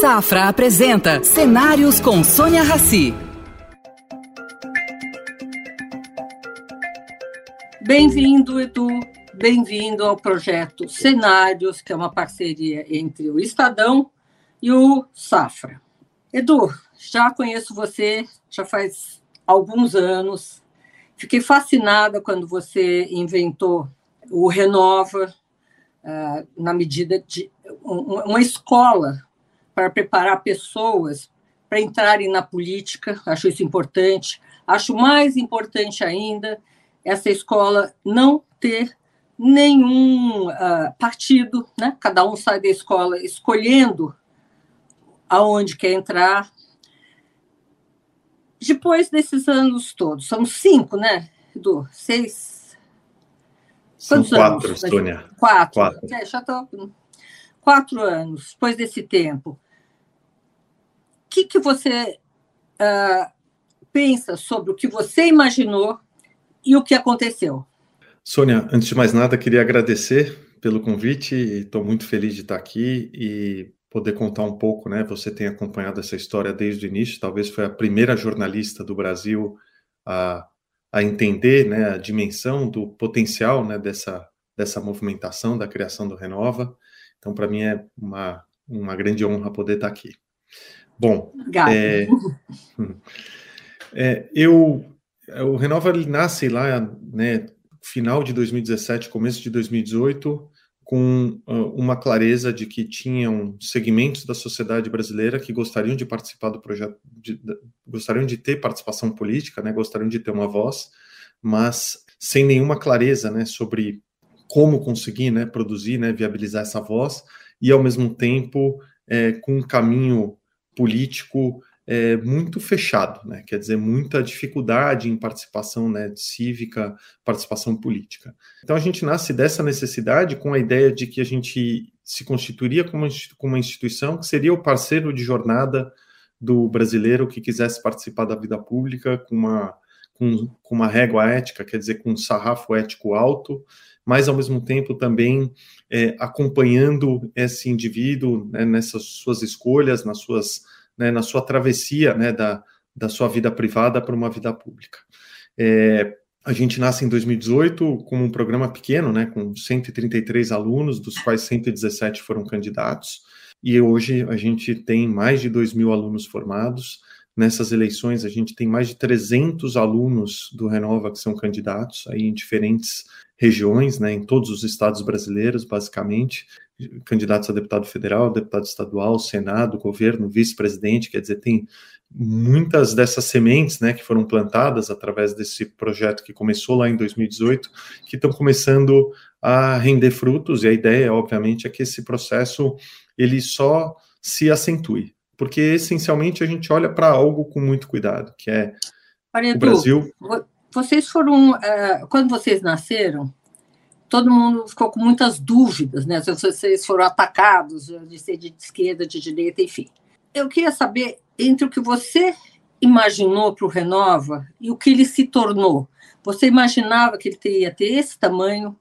Safra apresenta Cenários com Sônia Rassi. Bem-vindo, Edu. Bem-vindo ao projeto Cenários, que é uma parceria entre o Estadão e o Safra. Edu, já conheço você, já faz alguns anos. Fiquei fascinada quando você inventou o Renova, uh, na medida de uma escola para preparar pessoas para entrarem na política. Acho isso importante. Acho mais importante ainda essa escola não ter nenhum uh, partido, né? Cada um sai da escola escolhendo aonde quer entrar. Depois desses anos todos, são cinco, né, Edu? Seis. Quantos São quatro, anos? Estônia. Quatro. quatro. É, já estou. Quatro anos, depois desse tempo. O que, que você uh, pensa sobre o que você imaginou e o que aconteceu? Sônia, antes de mais nada, queria agradecer pelo convite estou muito feliz de estar aqui e poder contar um pouco, né? Você tem acompanhado essa história desde o início, talvez foi a primeira jornalista do Brasil a, a entender né, a dimensão do potencial né, dessa, dessa movimentação, da criação do Renova. Então, para mim é uma, uma grande honra poder estar aqui. Bom, é, é, eu o Renova nasce lá, né, final de 2017, começo de 2018, com uh, uma clareza de que tinham segmentos da sociedade brasileira que gostariam de participar do projeto, de, de, gostariam de ter participação política, né, gostariam de ter uma voz, mas sem nenhuma clareza né, sobre como conseguir né, produzir, né, viabilizar essa voz, e ao mesmo tempo é, com um caminho político é, muito fechado, né? quer dizer, muita dificuldade em participação né, cívica, participação política. Então a gente nasce dessa necessidade com a ideia de que a gente se constituiria como uma instituição que seria o parceiro de jornada do brasileiro que quisesse participar da vida pública com uma, com, com uma régua ética, quer dizer, com um sarrafo ético alto, mas ao mesmo tempo também é, acompanhando esse indivíduo né, nessas suas escolhas, nas suas né, na sua travessia né, da, da sua vida privada para uma vida pública. É, a gente nasce em 2018 com um programa pequeno, né, com 133 alunos, dos quais 117 foram candidatos, e hoje a gente tem mais de 2 mil alunos formados. Nessas eleições, a gente tem mais de 300 alunos do Renova que são candidatos aí em diferentes regiões, né, em todos os estados brasileiros, basicamente candidatos a deputado federal, deputado estadual, senado, governo, vice-presidente, quer dizer, tem muitas dessas sementes, né, que foram plantadas através desse projeto que começou lá em 2018, que estão começando a render frutos, e a ideia, obviamente, é que esse processo, ele só se acentue, porque essencialmente a gente olha para algo com muito cuidado, que é Olha, o Brasil... vocês foram, uh, quando vocês nasceram, todo mundo ficou com muitas dúvidas, né? Se vocês foram atacados de ser de esquerda, de direita, enfim. Eu queria saber entre o que você imaginou para o Renova e o que ele se tornou. Você imaginava que ele teria ter esse tamanho?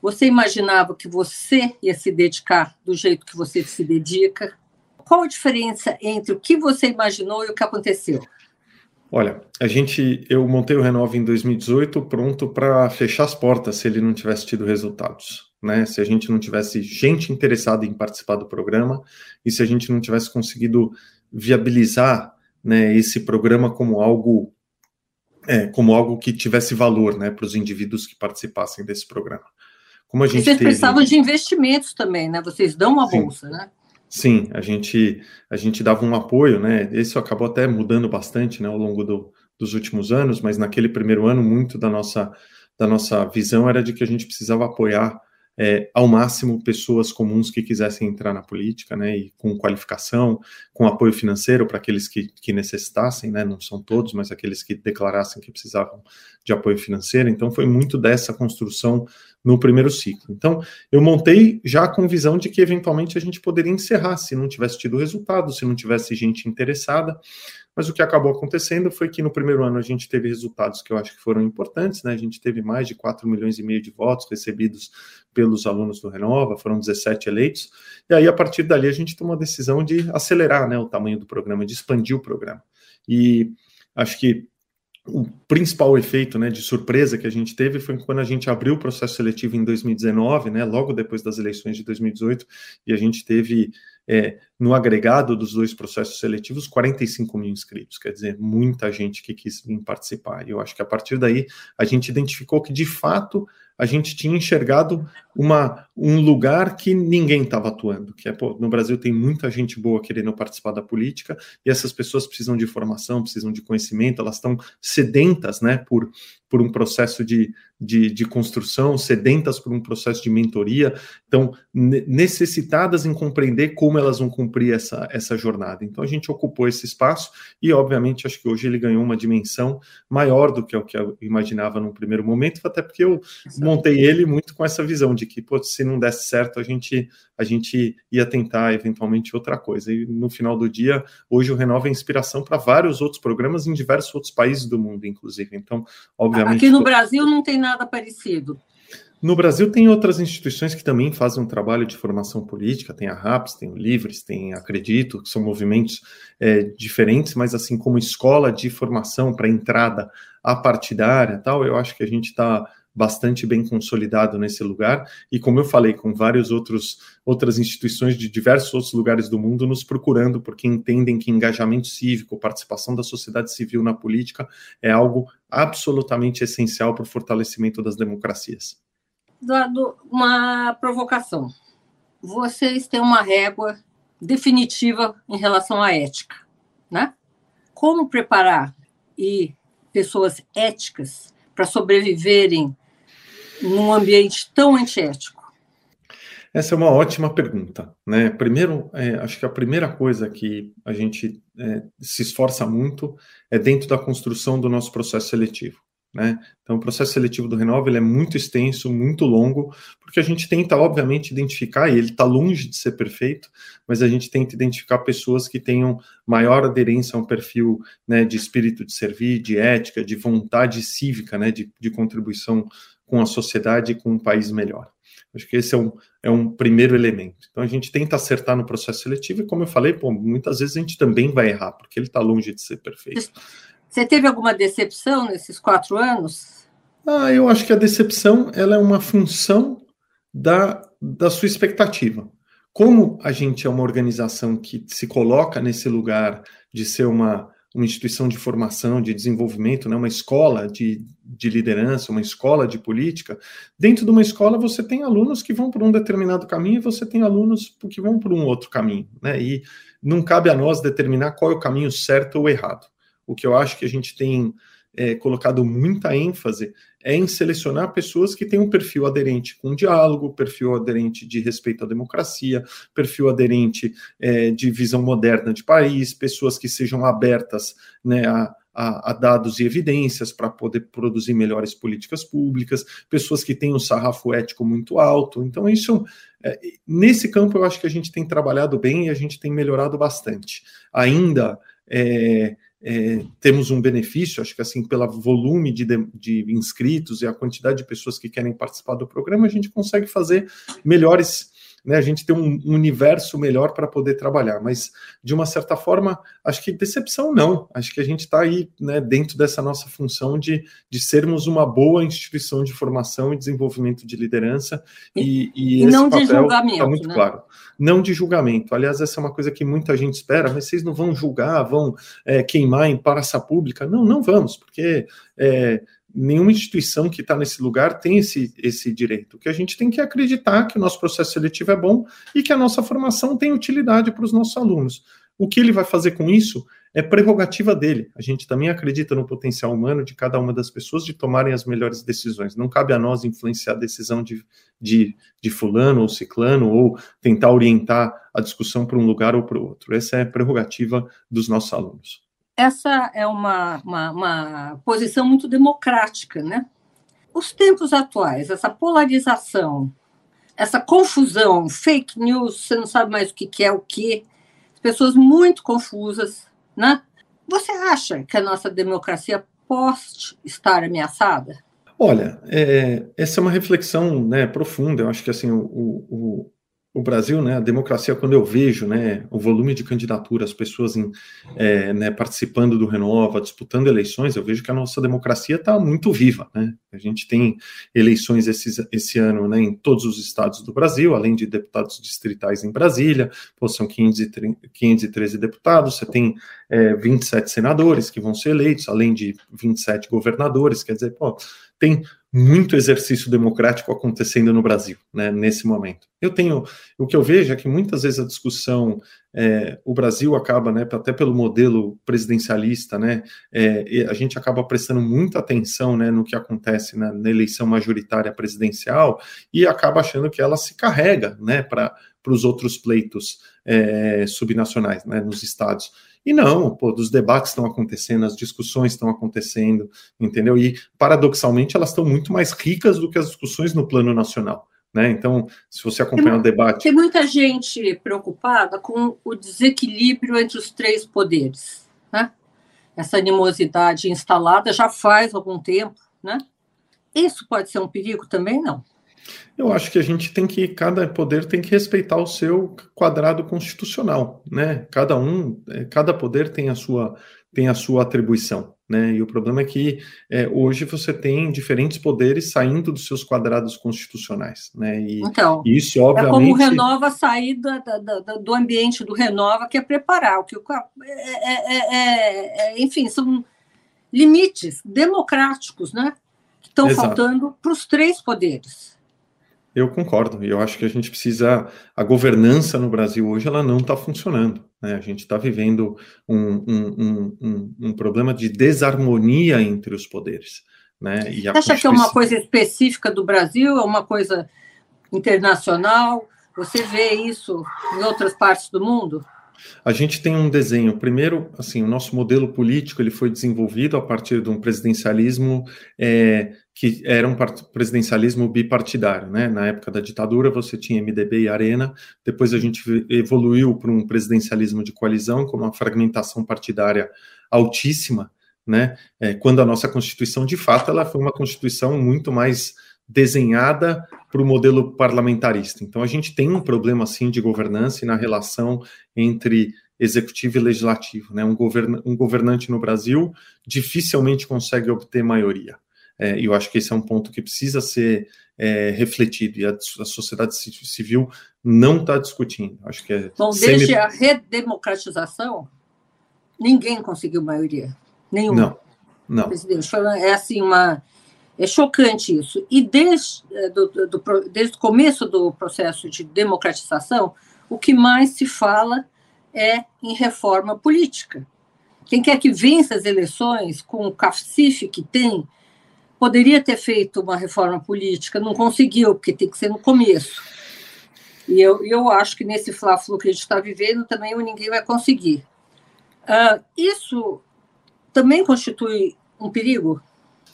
Você imaginava que você ia se dedicar do jeito que você se dedica? Qual a diferença entre o que você imaginou e o que aconteceu? Olha, a gente, eu montei o Renova em 2018 pronto para fechar as portas se ele não tivesse tido resultados, né? Se a gente não tivesse gente interessada em participar do programa e se a gente não tivesse conseguido viabilizar, né, esse programa como algo, é, como algo que tivesse valor, né, para os indivíduos que participassem desse programa. Como a gente Vocês teve... precisavam de investimentos também, né? Vocês dão uma Sim. bolsa, né? Sim, a gente, a gente dava um apoio, né? Isso acabou até mudando bastante né, ao longo do, dos últimos anos, mas naquele primeiro ano, muito da nossa, da nossa visão era de que a gente precisava apoiar é, ao máximo pessoas comuns que quisessem entrar na política, né, e com qualificação, com apoio financeiro para aqueles que, que necessitassem, né, não são todos, mas aqueles que declarassem que precisavam de apoio financeiro. Então, foi muito dessa construção no primeiro ciclo. Então, eu montei já com visão de que eventualmente a gente poderia encerrar se não tivesse tido resultado, se não tivesse gente interessada. Mas o que acabou acontecendo foi que no primeiro ano a gente teve resultados que eu acho que foram importantes, né? A gente teve mais de 4 milhões e meio de votos recebidos pelos alunos do Renova, foram 17 eleitos, e aí a partir dali a gente tomou a decisão de acelerar né, o tamanho do programa, de expandir o programa. E acho que o principal efeito né, de surpresa que a gente teve foi quando a gente abriu o processo seletivo em 2019, né, logo depois das eleições de 2018, e a gente teve é, no agregado dos dois processos seletivos 45 mil inscritos, quer dizer, muita gente que quis vir participar. E eu acho que a partir daí a gente identificou que de fato a gente tinha enxergado uma, um lugar que ninguém estava atuando, que é, pô, no Brasil tem muita gente boa querendo participar da política, e essas pessoas precisam de formação, precisam de conhecimento, elas estão sedentas, né, por, por um processo de, de, de construção, sedentas por um processo de mentoria, então necessitadas em compreender como elas vão cumprir essa, essa jornada. Então a gente ocupou esse espaço e, obviamente, acho que hoje ele ganhou uma dimensão maior do que o que eu imaginava num primeiro momento, até porque eu montei ele muito com essa visão de que, pô, se não desse certo, a gente, a gente ia tentar eventualmente outra coisa. E no final do dia, hoje o Renova é inspiração para vários outros programas em diversos outros países do mundo, inclusive. Então, obviamente. Aqui no Brasil não tem nada parecido. No Brasil tem outras instituições que também fazem um trabalho de formação política, tem a RAPS, tem o Livres, tem Acredito, que são movimentos é, diferentes, mas assim como escola de formação para entrada a partidária tal, eu acho que a gente está bastante bem consolidado nesse lugar e como eu falei com vários outros outras instituições de diversos outros lugares do mundo nos procurando porque entendem que engajamento cívico, participação da sociedade civil na política é algo absolutamente essencial para o fortalecimento das democracias. Eduardo, uma provocação. Vocês têm uma régua definitiva em relação à ética, né? Como preparar e pessoas éticas para sobreviverem num ambiente tão antiético? Essa é uma ótima pergunta, né? Primeiro, é, acho que a primeira coisa que a gente é, se esforça muito é dentro da construção do nosso processo seletivo. Né? Então, o processo seletivo do Renova é muito extenso, muito longo, porque a gente tenta, obviamente, identificar, e ele está longe de ser perfeito, mas a gente tenta identificar pessoas que tenham maior aderência a um perfil né, de espírito de servir, de ética, de vontade cívica, né, de, de contribuição com a sociedade e com um país melhor. Acho que esse é um, é um primeiro elemento. Então, a gente tenta acertar no processo seletivo, e como eu falei, pô, muitas vezes a gente também vai errar, porque ele está longe de ser perfeito. Você teve alguma decepção nesses quatro anos? Ah, eu acho que a decepção ela é uma função da, da sua expectativa. Como a gente é uma organização que se coloca nesse lugar de ser uma, uma instituição de formação, de desenvolvimento, né, uma escola de, de liderança, uma escola de política, dentro de uma escola você tem alunos que vão por um determinado caminho e você tem alunos que vão por um outro caminho. Né, e não cabe a nós determinar qual é o caminho certo ou errado o que eu acho que a gente tem é, colocado muita ênfase é em selecionar pessoas que têm um perfil aderente com diálogo, perfil aderente de respeito à democracia, perfil aderente é, de visão moderna de país, pessoas que sejam abertas né, a, a, a, dados e evidências para poder produzir melhores políticas públicas, pessoas que têm um sarrafo ético muito alto. Então, isso, é, nesse campo, eu acho que a gente tem trabalhado bem e a gente tem melhorado bastante. Ainda. É, é, temos um benefício, acho que assim, pelo volume de, de, inscritos e a quantidade de pessoas que querem participar do programa, a gente consegue fazer melhores, né, a gente tem um, universo melhor para poder trabalhar, mas de uma certa forma, acho que decepção não, acho que a gente está aí né, dentro dessa nossa função de, de sermos uma boa instituição de formação e desenvolvimento de liderança e, e, e esse não papel está muito né? claro não de julgamento. Aliás, essa é uma coisa que muita gente espera, mas vocês não vão julgar, vão é, queimar em praça pública. Não, não vamos, porque é, nenhuma instituição que está nesse lugar tem esse, esse direito. O que a gente tem que acreditar que o nosso processo seletivo é bom e que a nossa formação tem utilidade para os nossos alunos. O que ele vai fazer com isso é prerrogativa dele. A gente também acredita no potencial humano de cada uma das pessoas de tomarem as melhores decisões. Não cabe a nós influenciar a decisão de, de, de fulano ou ciclano ou tentar orientar a discussão para um lugar ou para o outro. Essa é a prerrogativa dos nossos alunos. Essa é uma, uma, uma posição muito democrática, né? Os tempos atuais, essa polarização, essa confusão, fake news, você não sabe mais o que é o que, pessoas muito confusas, né? Você acha que a nossa democracia pode estar ameaçada? Olha, é, essa é uma reflexão né, profunda. Eu acho que assim o, o, o Brasil, né, a democracia, quando eu vejo né, o volume de candidaturas, pessoas em, é, né, participando do Renova, disputando eleições, eu vejo que a nossa democracia está muito viva. Né? A gente tem eleições esse, ano né, em todos os estados do Brasil, além de deputados distritais em Brasília, pô, são 513, 513 deputados, você tem é, 27 senadores que vão ser eleitos, além de 27 governadores, quer dizer, pô, tem muito exercício democrático acontecendo no Brasil, né, nesse momento. Eu tenho, o que eu vejo é que muitas vezes a discussão, é, o Brasil acaba, né, até pelo modelo presidencialista, né, é, a gente acaba prestando muita atenção, né, no que acontece na, na eleição majoritária presidencial e acaba achando que ela se carrega, né, para os outros pleitos é, subnacionais, né, nos estados. E não, pô, os debates estão acontecendo, as discussões estão acontecendo, entendeu? E, paradoxalmente, elas estão muito mais ricas do que as discussões no plano nacional. Né? Então, se você acompanhar tem, o debate. Tem muita gente preocupada com o desequilíbrio entre os três poderes. Né? Essa animosidade instalada já faz algum tempo. Né? Isso pode ser um perigo também? Não. Eu acho que a gente tem que, cada poder tem que respeitar o seu quadrado constitucional, né? Cada um, é, cada poder tem a sua, tem a sua atribuição, né? E o problema é que é, hoje você tem diferentes poderes saindo dos seus quadrados constitucionais, né? E então, isso obviamente. É como o Renova sair da, da, da, do ambiente do Renova, que é preparar o que é, é, é, enfim, são limites democráticos, né? Que estão faltando para os três poderes. Eu concordo, e eu acho que a gente precisa. A governança no Brasil hoje ela não está funcionando. Né? A gente está vivendo um, um, um, um, problema de desarmonia entre os poderes. Né? E Você acha que é uma coisa específica do Brasil? É uma coisa internacional? Você vê isso em outras partes do mundo? A gente tem um desenho. Primeiro, assim, o nosso modelo político ele foi desenvolvido a partir de um presidencialismo é, que era um presidencialismo bipartidário, né? Na época da ditadura você tinha MDB e Arena. Depois a gente evoluiu para um presidencialismo de coalizão com uma fragmentação partidária altíssima, né? É, quando a nossa constituição, de fato, ela foi uma constituição muito mais desenhada para o modelo parlamentarista. Então, a gente tem um problema, sim, de governança e na relação entre executivo e legislativo. Né? Um, um governante no Brasil dificilmente consegue obter maioria. É, eu acho que esse é um ponto que precisa ser é, refletido, e a, a, sociedade civil não está discutindo. Acho que é Bom, semi... desde a redemocratização, ninguém conseguiu maioria. Nenhum. Não, não. Presidente, é assim uma é chocante isso. E desde, é, do, do, desde o começo do processo de democratização, o que mais se fala é em reforma política. Quem quer que vença as eleições com o cacife que tem, poderia ter feito uma reforma política, não conseguiu, porque tem que ser no começo. E eu, eu acho que nesse fla-flu que a gente está vivendo também ninguém vai conseguir. Uh, isso também constitui um perigo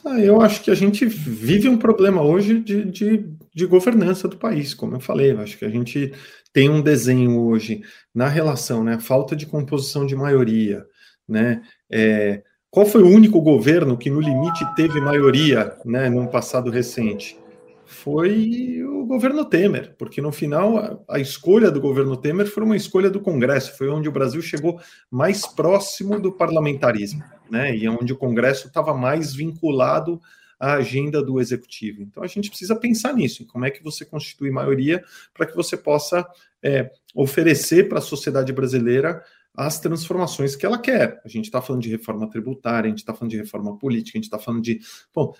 ah, eu acho que a gente vive um problema hoje de, de, de, governança do país, como eu falei. Eu acho que a gente tem um desenho hoje na relação, né? Falta de composição de maioria, né? É, qual foi o único governo que, no limite, teve maioria, né, num passado recente? foi o governo Temer, porque no final a, escolha do governo Temer foi uma escolha do Congresso, foi onde o Brasil chegou mais próximo do parlamentarismo, né? E onde o Congresso estava mais vinculado à agenda do executivo. Então a gente precisa pensar nisso, em como é que você constitui maioria para que você possa é, oferecer para a sociedade brasileira as transformações que ela quer. A gente está falando de reforma tributária, a gente está falando de reforma política, a gente está falando de bom,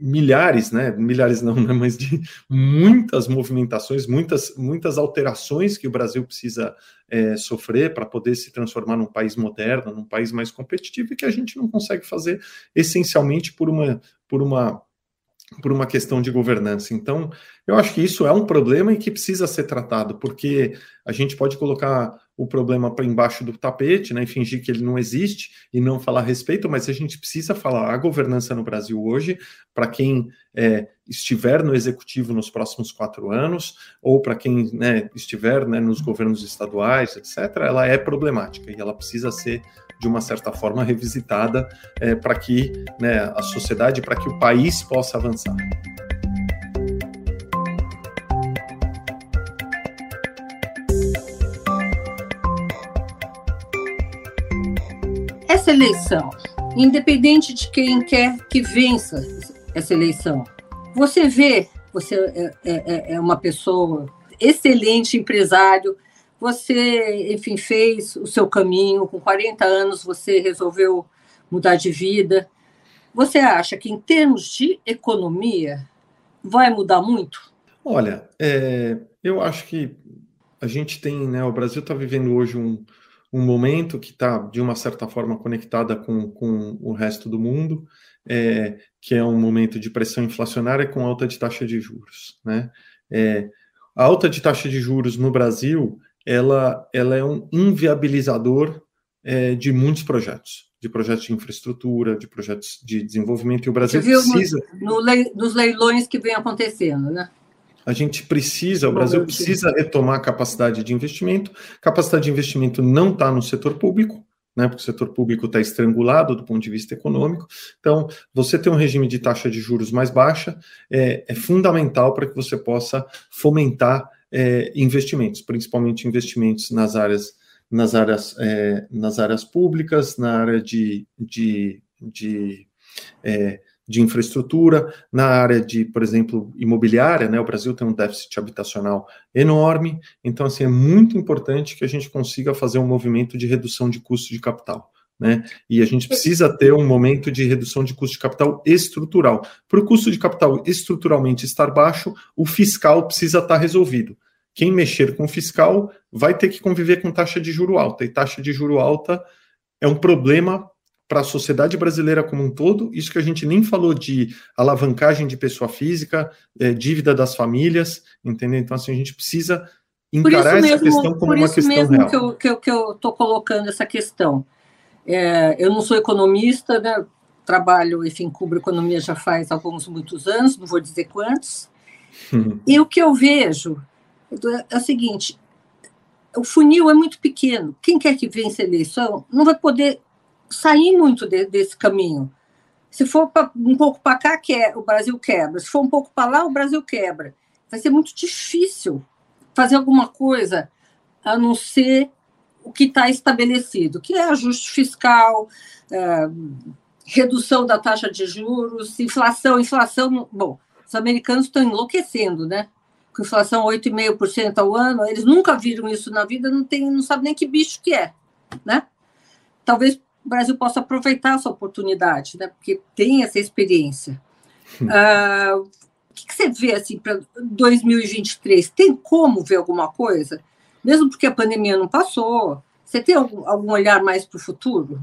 milhares, né? Milhares não, né? mas de muitas movimentações, muitas, muitas alterações que o Brasil precisa é, sofrer para poder se transformar num país moderno, num país mais competitivo, e que a gente não consegue fazer essencialmente por uma, por uma por uma questão de governança. Então, eu acho que isso é um problema e que precisa ser tratado, porque a gente pode colocar o problema para embaixo do tapete, né, e fingir que ele não existe e não falar a respeito, mas a gente precisa falar a governança no Brasil hoje, para quem é, estiver no executivo nos próximos quatro anos, ou para quem né, estiver né, nos governos estaduais, etc., ela é problemática e ela precisa ser de uma certa forma, revisitada é, para que né, a sociedade, para que o país possa avançar. Essa eleição, independente de quem quer que vença essa eleição, você vê, você é, é, é uma pessoa excelente empresário, você, enfim, fez o seu caminho, com 40 anos você resolveu mudar de vida. Você acha que, em termos de economia, vai mudar muito? Olha, é, eu acho que a gente tem, né? O Brasil está vivendo hoje um, um momento que está, de uma certa forma, conectada com, com o resto do mundo, é, que é um momento de pressão inflacionária com alta de taxa de juros, né? É, a alta de taxa de juros no Brasil ela, ela é um inviabilizador é, de muitos projetos, de projetos de infraestrutura, de projetos de desenvolvimento, e o Brasil precisa... No, no nos leilões que vem acontecendo, né? A gente precisa, o Brasil precisa retomar a capacidade de investimento. Capacidade de investimento não está no setor público, né, porque o setor público está estrangulado do ponto de vista econômico. Então, você ter um regime de taxa de juros mais baixa é, é fundamental para que você possa fomentar é, investimentos, principalmente investimentos nas áreas, nas áreas, é, nas áreas públicas, na área de, de, de, é, de infraestrutura, na área de, por exemplo, imobiliária, né? O Brasil tem um déficit habitacional enorme, então assim é muito importante que a gente consiga fazer um movimento de redução de custo de capital. Né? E a gente precisa ter um momento de redução de custo de capital estrutural. Para o custo de capital estruturalmente estar baixo, o fiscal precisa estar resolvido. Quem mexer com o fiscal vai ter que conviver com taxa de juro alta, e taxa de juro alta é um problema para a sociedade brasileira como um todo. Isso que a gente nem falou de alavancagem de pessoa física, é, dívida das famílias, entendeu? Então, assim, a gente precisa encarar essa mesmo, questão como uma questão mesmo real. que eu estou que eu, que eu colocando essa questão. É, eu não sou economista, né? trabalho, enfim, cubro economia já faz alguns, muitos anos, não vou dizer quantos. Uhum. E o que eu vejo é o seguinte: o funil é muito pequeno. Quem quer que vença a eleição não vai poder sair muito de, desse caminho. Se for pra, um pouco para cá, que é, o Brasil quebra. Se for um pouco para lá, o Brasil quebra. Vai ser muito difícil fazer alguma coisa a não ser o que está estabelecido, que é ajuste fiscal, é, redução da taxa de juros, inflação, inflação. Bom, os americanos estão enlouquecendo, né? Com inflação 8,5% ao ano, eles nunca viram isso na vida, não, tem, não sabem nem que bicho que é, né? Talvez o Brasil possa aproveitar essa oportunidade, né? Porque tem essa experiência. Uh, o que, que, você vê assim para 2023? Tem como ver alguma coisa? mesmo porque a pandemia não passou. Você tem algum, algum olhar mais para o futuro?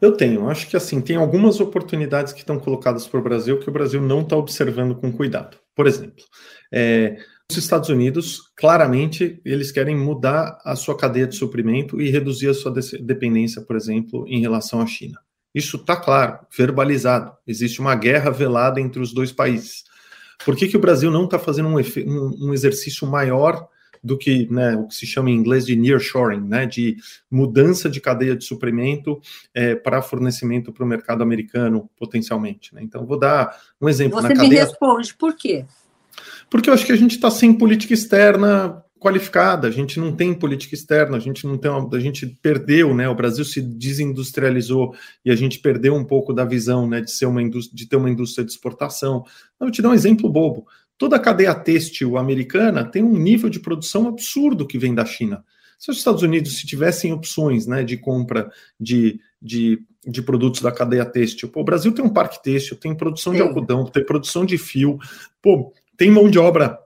Eu tenho. Acho que assim tem algumas oportunidades que estão colocadas para o Brasil que o Brasil não está observando com cuidado. Por exemplo, é, os Estados Unidos claramente eles querem mudar a sua cadeia de suprimento e reduzir a sua dependência, por exemplo, em relação à China. Isso está claro, verbalizado. Existe uma guerra velada entre os dois países. Por que, que o Brasil não está fazendo um, um, um exercício maior do que né, o que se chama em inglês de nearshoring, né, de mudança de cadeia de suprimento é, para fornecimento para o mercado americano, potencialmente. Né? Então, vou dar um exemplo. Você me responde, por quê? Porque eu acho que a gente está sem política externa qualificada, a gente não tem política externa, a gente não tem uma, a gente perdeu, né? O Brasil se desindustrializou e a gente perdeu um pouco da visão, né, de ser uma de ter uma indústria de exportação. Eu vou te dar um exemplo bobo. Toda a cadeia têxtil americana tem um nível de produção absurdo que vem da China. Se os Estados Unidos se tivessem opções né, de compra de, de, de produtos da cadeia têxtil, pô, o Brasil tem um parque têxtil, tem produção de Sim. algodão, tem produção de fio, pô, tem mão de obra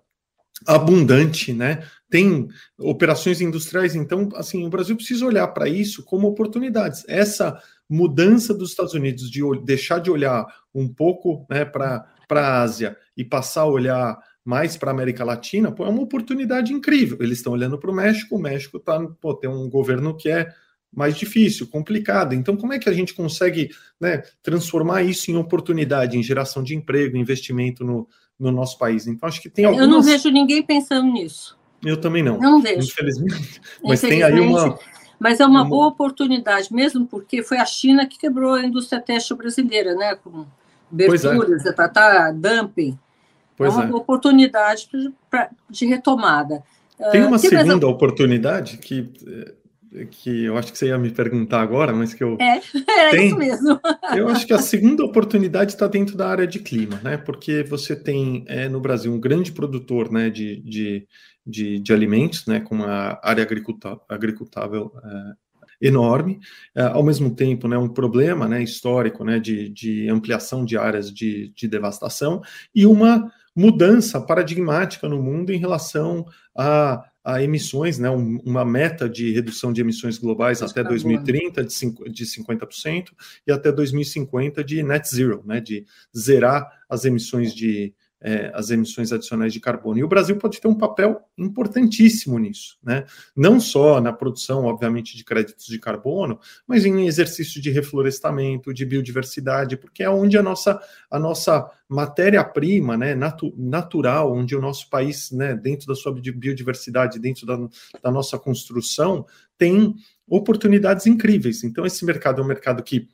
abundante, né? Tem operações industriais, então, assim, o Brasil precisa olhar para isso como oportunidades. Essa mudança dos Estados Unidos de deixar de olhar um pouco né, para a Ásia e passar a olhar mais para a América Latina, pô, é uma oportunidade incrível. Eles estão olhando para o México, o México tá, pô, tem um governo que é mais difícil, complicado. Então, como é que a gente consegue né, transformar isso em oportunidade, em geração de emprego, investimento no, no nosso país? Então, acho que tem algumas... Eu não vejo ninguém pensando nisso. Eu também não. Não vejo. Infelizmente. Mas tem aí uma, Mas é uma boa oportunidade, mesmo porque foi a China que quebrou a indústria têxtil brasileira, né? Com aberturas, é. tá, dumping. Pois é uma é. oportunidade pra, de retomada. Tem uma uh, segunda oportunidade que que eu acho que você ia me perguntar agora, mas que eu. É, era tem, isso mesmo. eu acho que a segunda oportunidade está dentro da área de clima, né? Porque você tem é, no Brasil um grande produtor né, de, de, de, de alimentos, né? Com uma área agricultável, agricultável é, enorme, é, ao mesmo tempo, né, um problema né, histórico né, de, de ampliação de áreas de, de devastação e uma mudança paradigmática no mundo em relação a a emissões, né, um, uma meta de redução de emissões globais até 2030 de, de 50% e até 2050 de net zero, né, de zerar as emissões de, é, as emissões adicionais de carbono. E o Brasil pode ter um papel importantíssimo nisso, né? Não só na produção, obviamente, de créditos de carbono, mas em exercício de reflorestamento, de biodiversidade, porque é onde a nossa, a nossa matéria-prima, né, natu natural, onde o nosso país, né, dentro da sua biodiversidade, dentro da, da nossa construção, tem oportunidades incríveis. Então, esse mercado é um mercado que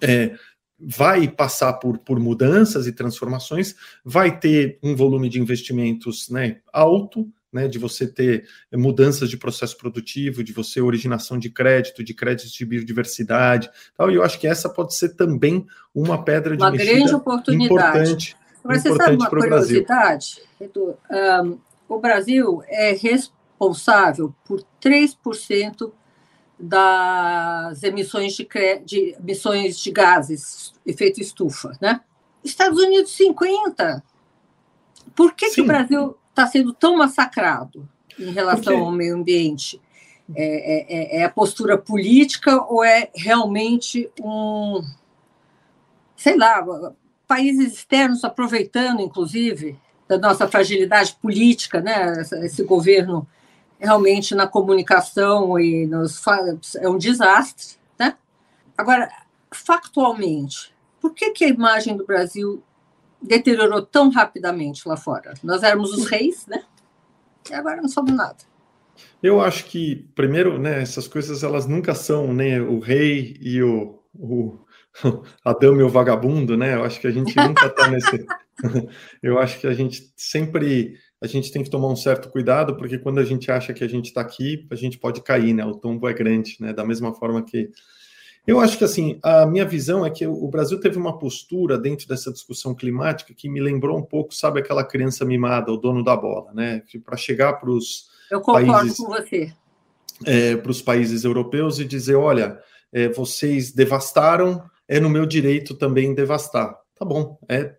é, vai passar por, por mudanças e transformações, vai ter um volume de investimentos né, alto, né, de você ter mudanças de processo produtivo, de você originação de crédito, de créditos de biodiversidade, tal. E eu acho que essa pode ser também uma pedra de uma grande oportunidade. importante. Mas você sabe uma curiosidade, Edu? Um, o Brasil é responsável por 3% das emissões de, de, emissões de gases, efeito estufa, né? Estados Unidos 50. Por que, que o Brasil está sendo tão massacrado em relação ao meio ambiente? É, é, é, a postura política ou é realmente um, sei lá, países externos aproveitando, inclusive, da nossa fragilidade política, né? Esse governo realmente na comunicação e nos é um desastre, né? Agora, factualmente, por que, que a imagem do Brasil deteriorou tão rapidamente lá fora? Nós éramos os reis, né? E agora não somos nada. Eu acho que, primeiro, né, essas coisas elas nunca são né, o rei e o, o Adão e o vagabundo, né? Eu acho que a gente nunca está nesse. Eu acho que a gente sempre a gente tem que tomar um certo cuidado, porque quando a gente acha que a gente está aqui, a gente pode cair, né? O tombo é grande, né? Da mesma forma que. Eu acho que, assim, a minha visão é que o Brasil teve uma postura dentro dessa discussão climática que me lembrou um pouco, sabe, aquela criança mimada, o dono da bola, né? Para chegar para os. Eu concordo países, com você. É, para os países europeus e dizer: olha, é, vocês devastaram, é no meu direito também devastar. Tá bom, é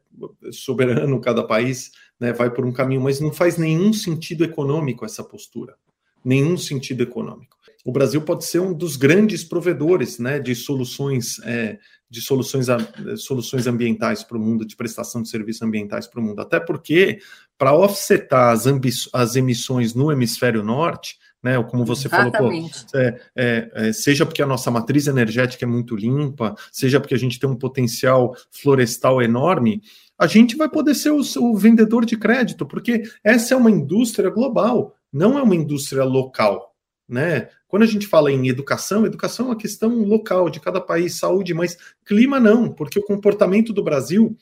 soberano cada país né, vai por um caminho, mas não faz nenhum sentido econômico essa postura. Nenhum sentido econômico. O Brasil pode ser um dos grandes provedores né, de soluções é, de soluções, soluções ambientais para o mundo, de prestação de serviços ambientais para o mundo. Até porque, para offsetar as, as emissões no hemisfério norte, né? Como você Exatamente. falou, pô, é, é, é, seja porque a nossa matriz energética é muito limpa, seja porque a gente tem um potencial florestal enorme, a gente vai poder ser o, o vendedor de crédito, porque essa é uma indústria global, não é uma indústria local. Né? Quando a gente fala em educação, educação é uma questão local de cada país, saúde, mas clima não, porque o comportamento do Brasil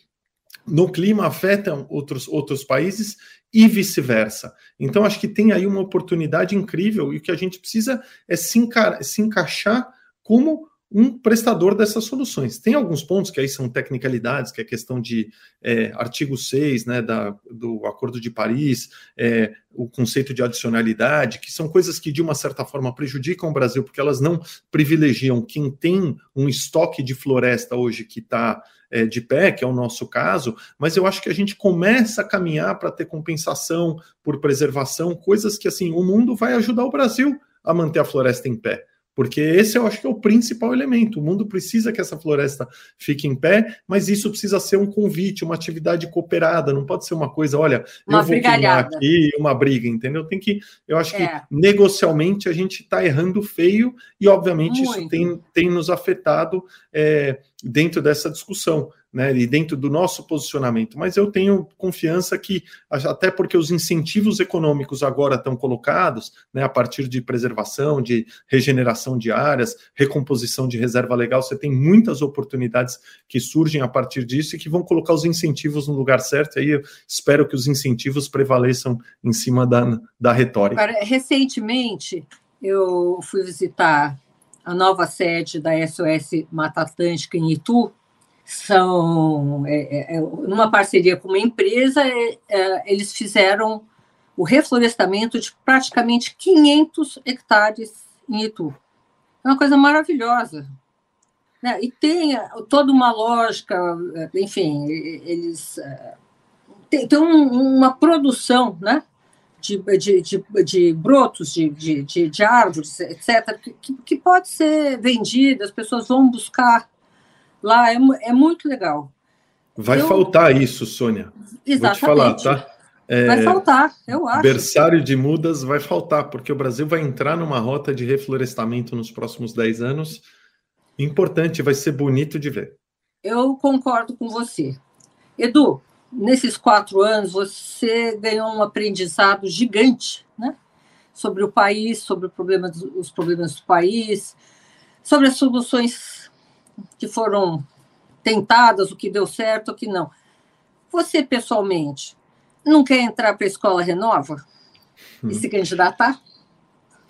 no clima afeta outros, outros países e vice-versa. Então, acho que tem aí uma oportunidade incrível e o que a gente precisa é se, enca se encaixar como um prestador dessas soluções. Tem alguns pontos que aí são tecnicalidades, que é questão de é, artigo 6 né, da, do Acordo de Paris, é, o conceito de adicionalidade, que são coisas que de uma certa forma prejudicam o Brasil, porque elas não privilegiam quem tem um estoque de floresta hoje que está é, de pé, que é o nosso caso, mas eu acho que a gente começa a caminhar para ter compensação por preservação, coisas que assim o mundo vai ajudar o Brasil a manter a floresta em pé. Porque esse eu acho que é o principal elemento. O mundo precisa que essa floresta fique em pé, mas isso precisa ser um convite, uma atividade cooperada, não pode ser uma coisa, olha, uma eu vou queimar aqui, uma briga, entendeu? Tem que, eu acho é. que negocialmente a gente está errando feio e, obviamente, Muito. isso tem, tem nos afetado é, dentro dessa discussão. Né, e dentro do nosso posicionamento, mas eu tenho confiança que, até porque os incentivos econômicos agora estão colocados, né, a partir de preservação, de regeneração de áreas, recomposição de reserva legal, você tem muitas oportunidades que surgem a partir disso e que vão colocar os incentivos no lugar certo, aí eu espero que os incentivos prevaleçam em cima da, da retórica. Agora, recentemente, eu fui visitar a nova sede da SOS Mata Atlântica em Itu, são é, é, é, numa parceria com uma empresa, é, é, eles fizeram o reflorestamento de praticamente 500 hectares em Itu. É uma coisa maravilhosa. Né? E tem é, toda uma lógica, enfim, eles têm tem um, uma produção né? de, de, de, de brotos de, de, de, árvores, etc., que, que pode ser vendida, as pessoas vão buscar lá, é, é muito legal. Vai eu... faltar isso, Sônia. Exatamente. Vou te falar, tá? É, vai faltar, eu acho. Berçário de mudas vai faltar, porque o Brasil vai entrar numa rota de reflorestamento nos próximos 10 anos. Importante, vai ser bonito de ver. Eu concordo com você. Edu, nesses quatro anos, você ganhou um aprendizado gigante, né? Sobre o país, sobre problema, os problemas do país, sobre as soluções que foram tentadas, o que deu certo, o que não. Você, pessoalmente, não quer entrar para a Escola Renova e hum. se candidatar?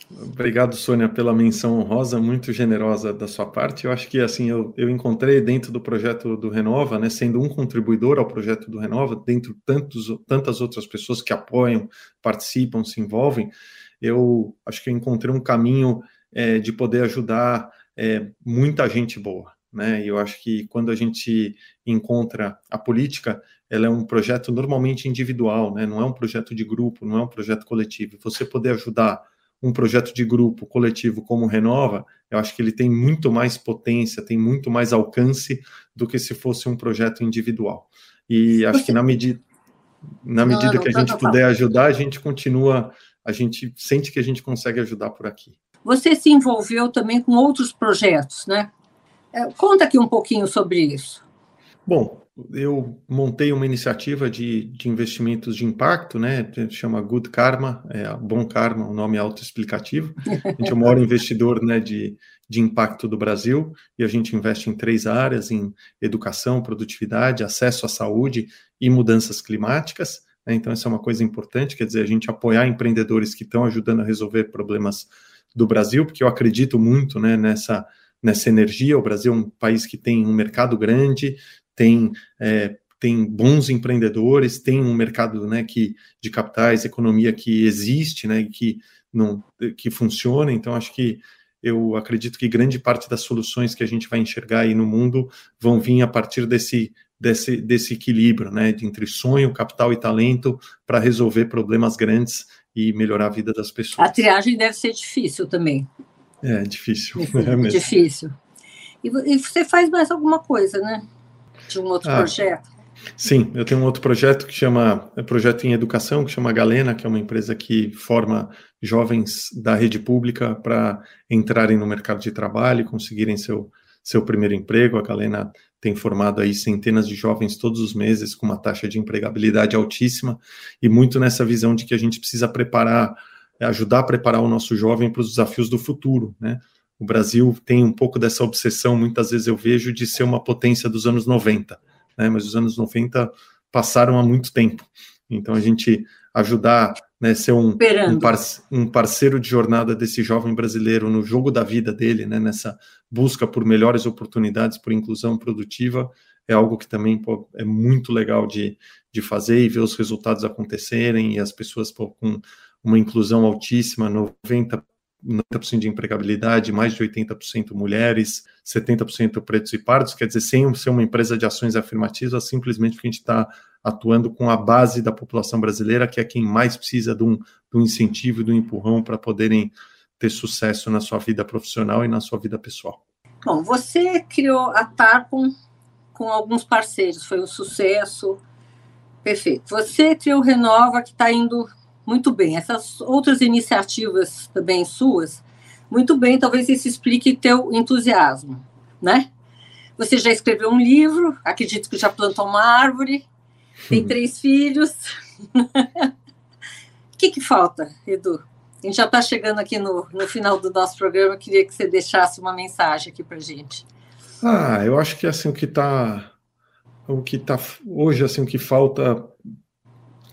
Obrigado, Sônia, pela menção honrosa, muito generosa da sua parte. Eu acho que assim eu, eu encontrei dentro do projeto do Renova, né, sendo um contribuidor ao projeto do Renova, dentro de tantos, tantas outras pessoas que apoiam, participam, se envolvem, eu acho que eu encontrei um caminho é, de poder ajudar é, muita gente boa. Né? E eu acho que quando a gente encontra a política, ela é um projeto normalmente individual, né? não é um projeto de grupo, não é um projeto coletivo. Você poder ajudar um projeto de grupo coletivo como o Renova, eu acho que ele tem muito mais potência, tem muito mais alcance do que se fosse um projeto individual. E acho que na medida, na medida não, que a gente puder ajudar, a gente continua, a gente sente que a gente consegue ajudar por aqui. Você se envolveu também com outros projetos, né? É, conta aqui um pouquinho sobre isso. Bom, eu montei uma iniciativa de, de investimentos de impacto, né? Chama Good Karma, é Bom Karma, um nome autoexplicativo. A gente é o maior investidor né, de, de impacto do Brasil e a gente investe em três áreas: em educação, produtividade, acesso à saúde e mudanças climáticas. Né? Então, essa é uma coisa importante, quer dizer, a gente apoiar empreendedores que estão ajudando a resolver problemas do Brasil, porque eu acredito muito né, nessa nessa energia. O Brasil é um país que tem um mercado grande, tem, é, tem bons empreendedores, tem um mercado né, que, de capitais, economia que existe, né, que, não, que funciona. Então, acho que eu acredito que grande parte das soluções que a gente vai enxergar aí no mundo vão vir a partir desse, desse, desse equilíbrio, né, entre sonho, capital e talento para resolver problemas grandes e melhorar a vida das pessoas. A triagem deve ser difícil também. É, difícil. É difícil. E, e você faz mais alguma coisa, né? de um outro ah, projeto? Sim, eu tenho um outro projeto que chama é projeto em educação, que chama Galena, que é uma empresa que forma jovens da rede pública para entrarem no mercado de trabalho e conseguirem seu, seu primeiro emprego. A Galena tem formado aí centenas de jovens todos os meses com uma taxa de empregabilidade altíssima e muito nessa visão de que a gente precisa preparar, ajudar a preparar o nosso jovem para os desafios do futuro, né? O Brasil tem um pouco dessa obsessão, muitas vezes eu vejo, de ser uma potência dos anos 90, né? mas os anos 90 passaram há muito tempo. Então, a gente ajudar, né, ser um, um, par, um, parceiro de jornada desse jovem brasileiro no jogo da vida dele, né, nessa busca por melhores oportunidades, por inclusão produtiva, é algo que também pô, é muito legal de, de fazer e ver os resultados acontecerem e as pessoas pô, com uma inclusão altíssima, 90 90% de empregabilidade, mais de 80% mulheres, 70% pretos e pardos, quer dizer, sem ser uma empresa de ações afirmativas, simplesmente porque a gente está atuando com a base da população brasileira, que é quem mais precisa de um, de um incentivo e de um empurrão para poderem ter sucesso na sua vida profissional e na sua vida pessoal. Bom, você criou a Tarpon com alguns parceiros, foi um sucesso, perfeito. Você criou o Renova, que está indo muito bem. Essas outras iniciativas também suas, muito bem, talvez isso explique teu entusiasmo, né? Você já escreveu um livro, acredito que já plantou uma árvore, tem três filhos. O que, que falta, Edu? A gente já está chegando aqui no, no final do nosso programa. Eu queria que você deixasse uma mensagem aqui para gente. Ah, eu acho que assim o que está o que tá hoje assim o que falta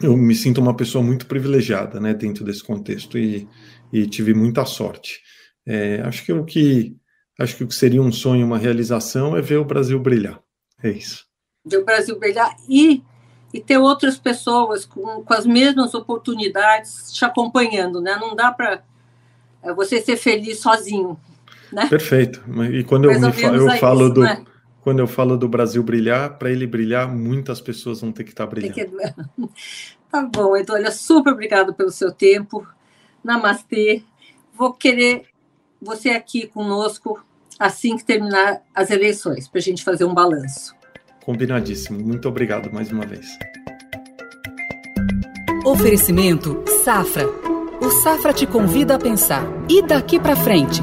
eu me sinto uma pessoa muito privilegiada, né, dentro desse contexto e, e tive muita sorte. É, acho que o que acho que o que seria um sonho, uma realização é ver o Brasil brilhar. É isso. Ver o Brasil brilhar e e ter outras pessoas com, com as mesmas oportunidades te acompanhando, né? Não dá para é, você ser feliz sozinho, né? Perfeito. E quando eu, me fa eu falo isso, do né? Quando eu falo do Brasil brilhar, para ele brilhar, muitas pessoas vão ter que estar tá brilhando. Que... tá bom, então, olha, super obrigado pelo seu tempo. Namastê. Vou querer você aqui conosco assim que terminar as eleições, para a gente fazer um balanço. Combinadíssimo. Muito obrigado mais uma vez. Oferecimento Safra. O Safra te convida a pensar. E daqui para frente?